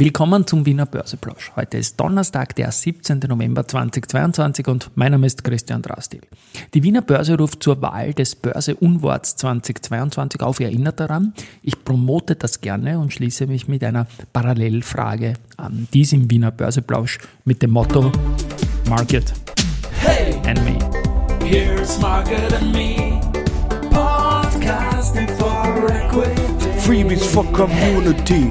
Willkommen zum Wiener Börseplausch. Heute ist Donnerstag, der 17. November 2022 und mein Name ist Christian Drastil. Die Wiener Börse ruft zur Wahl des Börse-Unworts 2022 auf. Ihr erinnert daran, ich promote das gerne und schließe mich mit einer Parallelfrage an. Dies im Wiener Börseplausch mit dem Motto Market hey, and Me. Here's Market and Me. Podcasting for Equity. Freebies for Community.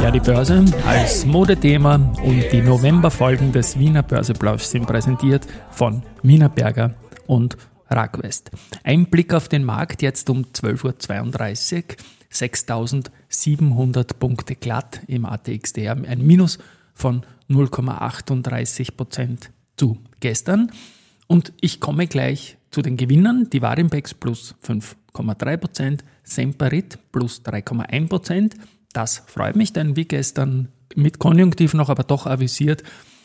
Ja, die Börse als Modethema und die Novemberfolgen des Wiener Börseplausch sind präsentiert von Wiener Berger und Ragwest. Ein Blick auf den Markt jetzt um 12.32 Uhr. 6700 Punkte glatt im ATXDR, ein Minus von 0,38 Prozent zu gestern. Und ich komme gleich zu den Gewinnern. Die Warimpex plus 5,3 Prozent, Semperit plus 3,1 Prozent, das freut mich, denn wie gestern mit Konjunktiv noch, aber doch avisiert,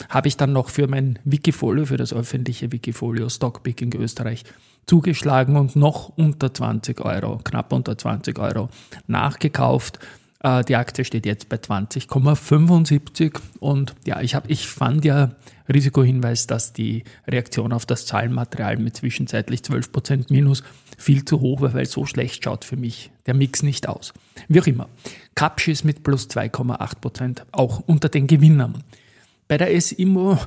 habe ich dann noch für mein Wikifolio, für das öffentliche Wikifolio Stockpicking Österreich zugeschlagen und noch unter 20 Euro, knapp unter 20 Euro nachgekauft. Äh, die Aktie steht jetzt bei 20,75 und ja, ich, hab, ich fand ja Risikohinweis, dass die Reaktion auf das Zahlenmaterial mit zwischenzeitlich 12% Minus viel zu hoch war, weil so schlecht schaut für mich der Mix nicht aus. Wie auch immer. Capsch mit plus 2,8% auch unter den Gewinnern. Bei der S-Immo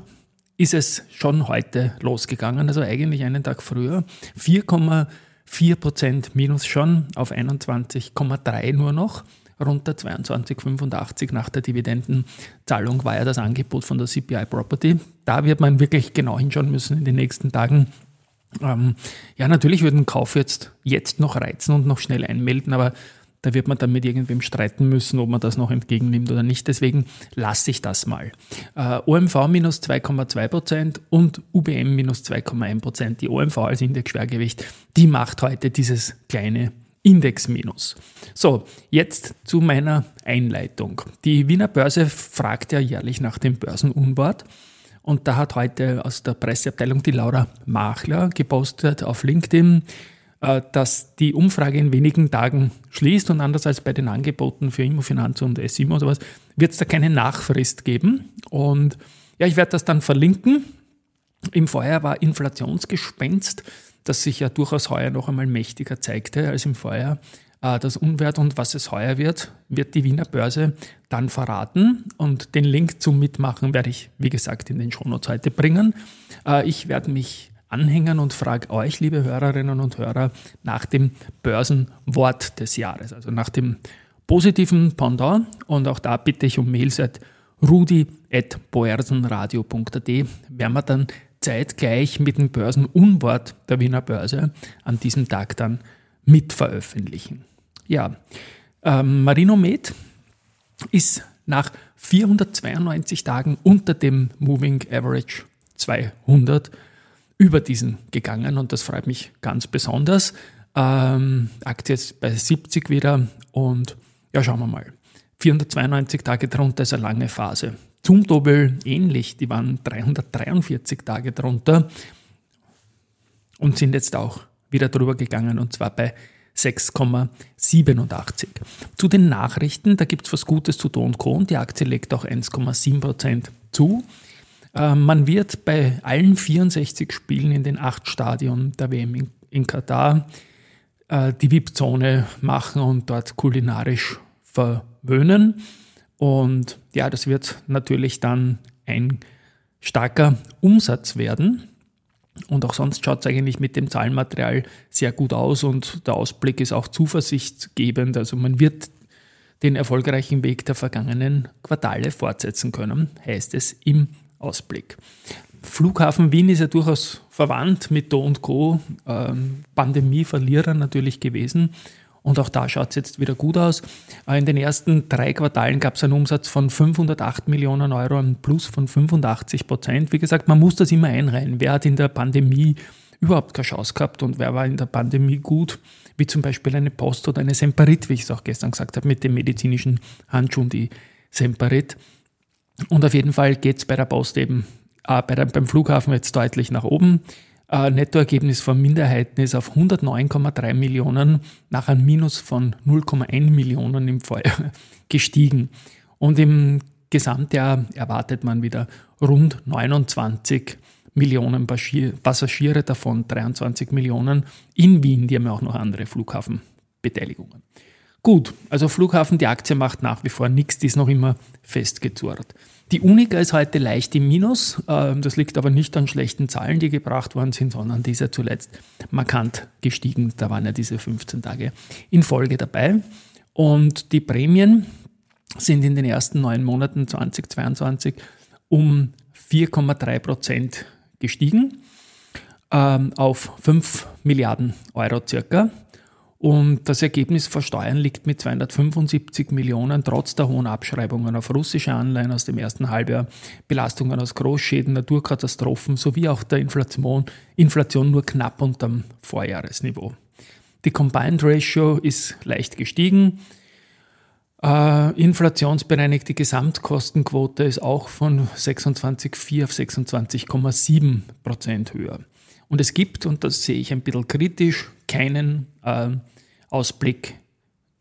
ist es schon heute losgegangen, also eigentlich einen Tag früher. 4,4% minus schon auf 21,3 nur noch runter 22,85 nach der Dividendenzahlung war ja das Angebot von der CPI Property. Da wird man wirklich genau hinschauen müssen in den nächsten Tagen. Ähm, ja, natürlich würde ein Kauf jetzt, jetzt noch reizen und noch schnell einmelden, aber da wird man dann mit irgendwem streiten müssen, ob man das noch entgegennimmt oder nicht. Deswegen lasse ich das mal. Äh, OMV minus 2,2% und UBM minus 2,1%. Die OMV als Indexschwergewicht, die macht heute dieses kleine Index minus. So, jetzt zu meiner Einleitung. Die Wiener Börse fragt ja jährlich nach dem Börsenunwort. Und da hat heute aus der Presseabteilung die Laura Machler gepostet auf LinkedIn, äh, dass die Umfrage in wenigen Tagen schließt und anders als bei den Angeboten für Immofinanz und SIMO und sowas, wird es da keine Nachfrist geben. Und ja, ich werde das dann verlinken. Im Vorjahr war Inflationsgespenst das sich ja durchaus heuer noch einmal mächtiger zeigte als im Vorjahr. Äh, das Unwert und was es heuer wird, wird die Wiener Börse dann verraten. Und den Link zum Mitmachen werde ich, wie gesagt, in den Shownotes heute bringen. Äh, ich werde mich anhängen und frage euch, liebe Hörerinnen und Hörer, nach dem Börsenwort des Jahres, also nach dem positiven Pendant. Und auch da bitte ich um Mails at rudi.boersenradio.at werden wir dann zeitgleich mit dem Börsenunwort der Wiener Börse an diesem Tag dann mit veröffentlichen. Ja, ähm, Marinomed ist nach 492 Tagen unter dem Moving Average 200 über diesen gegangen und das freut mich ganz besonders. Ähm, Aktie ist bei 70 wieder und ja, schauen wir mal. 492 Tage drunter ist eine lange Phase. Zum Doppel ähnlich, die waren 343 Tage drunter und sind jetzt auch wieder drüber gegangen und zwar bei 6,87. Zu den Nachrichten, da gibt es was Gutes zu Don Co. Die Aktie legt auch 1,7% zu. Äh, man wird bei allen 64 Spielen in den acht Stadien der WM in, in Katar äh, die VIP-Zone machen und dort kulinarisch verwöhnen. Und ja, das wird natürlich dann ein starker Umsatz werden. Und auch sonst schaut es eigentlich mit dem Zahlenmaterial sehr gut aus und der Ausblick ist auch zuversichtgebend. Also man wird den erfolgreichen Weg der vergangenen Quartale fortsetzen können, heißt es im Ausblick. Flughafen Wien ist ja durchaus verwandt mit Do und Co. Ähm, Pandemieverlierer natürlich gewesen. Und auch da schaut es jetzt wieder gut aus. Äh, in den ersten drei Quartalen gab es einen Umsatz von 508 Millionen Euro, ein Plus von 85 Prozent. Wie gesagt, man muss das immer einreihen. Wer hat in der Pandemie überhaupt keine Chance gehabt und wer war in der Pandemie gut? Wie zum Beispiel eine Post oder eine Semperit, wie ich es auch gestern gesagt habe, mit dem medizinischen Handschuhen, die Semperit. Und auf jeden Fall geht es bei der Post eben, äh, bei der, beim Flughafen jetzt deutlich nach oben. Äh, Nettoergebnis von Minderheiten ist auf 109,3 Millionen nach einem Minus von 0,1 Millionen im Vorjahr gestiegen. Und im Gesamtjahr erwartet man wieder rund 29 Millionen Passagiere, davon 23 Millionen in Wien. Die haben ja auch noch andere Flughafenbeteiligungen. Gut, also Flughafen, die Aktie macht nach wie vor nichts, die ist noch immer festgezurrt. Die Unica ist heute leicht im Minus. Ähm, das liegt aber nicht an schlechten Zahlen, die gebracht worden sind, sondern die ist ja zuletzt markant gestiegen. Da waren ja diese 15 Tage in Folge dabei. Und die Prämien sind in den ersten neun Monaten 2022 um 4,3 Prozent gestiegen ähm, auf 5 Milliarden Euro circa. Und das Ergebnis vor Steuern liegt mit 275 Millionen trotz der hohen Abschreibungen auf russische Anleihen aus dem ersten Halbjahr, Belastungen aus Großschäden, Naturkatastrophen sowie auch der Inflation, Inflation nur knapp unterm Vorjahresniveau. Die Combined Ratio ist leicht gestiegen. Äh, inflationsbereinigte Gesamtkostenquote ist auch von 26,4 auf 26,7 Prozent höher. Und es gibt, und das sehe ich ein bisschen kritisch, keinen äh, Ausblick,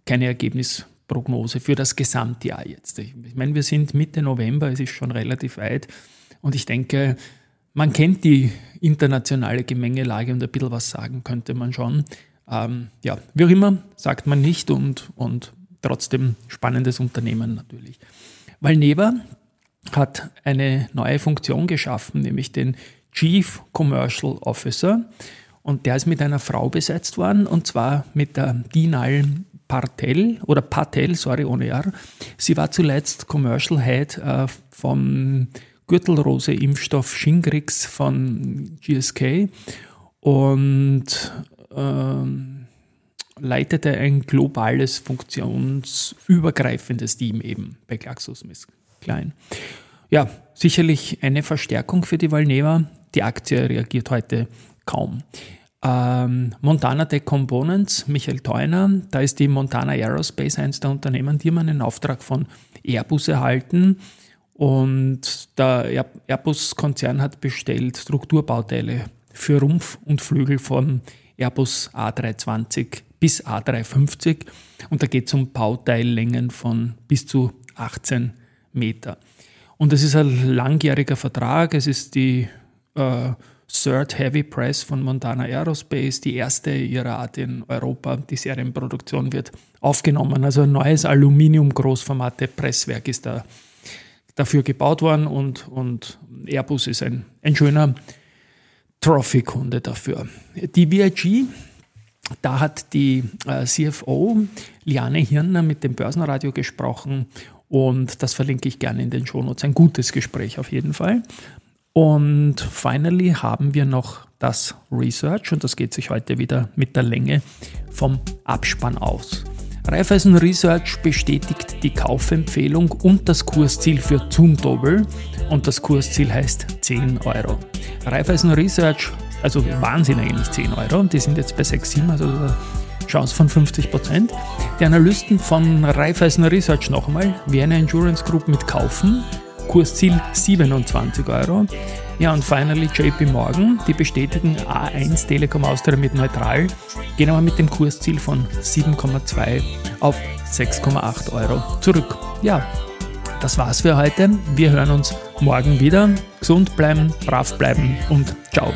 keine Ergebnisprognose für das Gesamtjahr jetzt. Ich meine, wir sind Mitte November, es ist schon relativ weit und ich denke, man kennt die internationale Gemengelage und ein bisschen was sagen könnte man schon. Ähm, ja, wie auch immer, sagt man nicht und, und trotzdem spannendes Unternehmen natürlich. Valneva hat eine neue Funktion geschaffen, nämlich den Chief Commercial Officer. Und der ist mit einer Frau besetzt worden, und zwar mit der Dinal Partel oder Patel, sorry, ohne R. Sie war zuletzt Commercial Head äh, vom Gürtelrose-Impfstoff Shingrix von GSK und ähm, leitete ein globales, funktionsübergreifendes Team eben bei GlaxoSmithKline. Ja, sicherlich eine Verstärkung für die Valneva. Die Aktie reagiert heute kaum. Ähm, Montana Tech Components, Michael Theuner, da ist die Montana Aerospace eines der Unternehmen, die haben einen Auftrag von Airbus erhalten. Und der Airbus-Konzern hat bestellt Strukturbauteile für Rumpf und Flügel von Airbus A320 bis A350. Und da geht es um Bauteillängen von bis zu 18 Meter. Und es ist ein langjähriger Vertrag. Es ist die äh, Third Heavy Press von Montana Aerospace, die erste ihrer Art in Europa. Die Serienproduktion wird aufgenommen. Also ein neues Aluminium-Großformate-Presswerk ist da dafür gebaut worden und, und Airbus ist ein, ein schöner Trophy-Kunde dafür. Die VIG, da hat die äh, CFO Liane Hirner mit dem Börsenradio gesprochen und das verlinke ich gerne in den Shownotes. Ein gutes Gespräch auf jeden Fall. Und finally haben wir noch das Research und das geht sich heute wieder mit der Länge vom Abspann aus. Raiffeisen Research bestätigt die Kaufempfehlung und das Kursziel für Zumtobel und das Kursziel heißt 10 Euro. Raiffeisen Research, also Wahnsinn eigentlich 10 Euro, die sind jetzt bei 6, 7, also Chance von 50 Prozent. Die Analysten von Raiffeisen Research nochmal, Vienna Insurance Group mit Kaufen Kursziel 27 Euro. Ja, und finally JP Morgan, die bestätigen A1 Telekom Austria mit neutral, gehen aber mit dem Kursziel von 7,2 auf 6,8 Euro zurück. Ja, das war's für heute. Wir hören uns morgen wieder. Gesund bleiben, brav bleiben und ciao.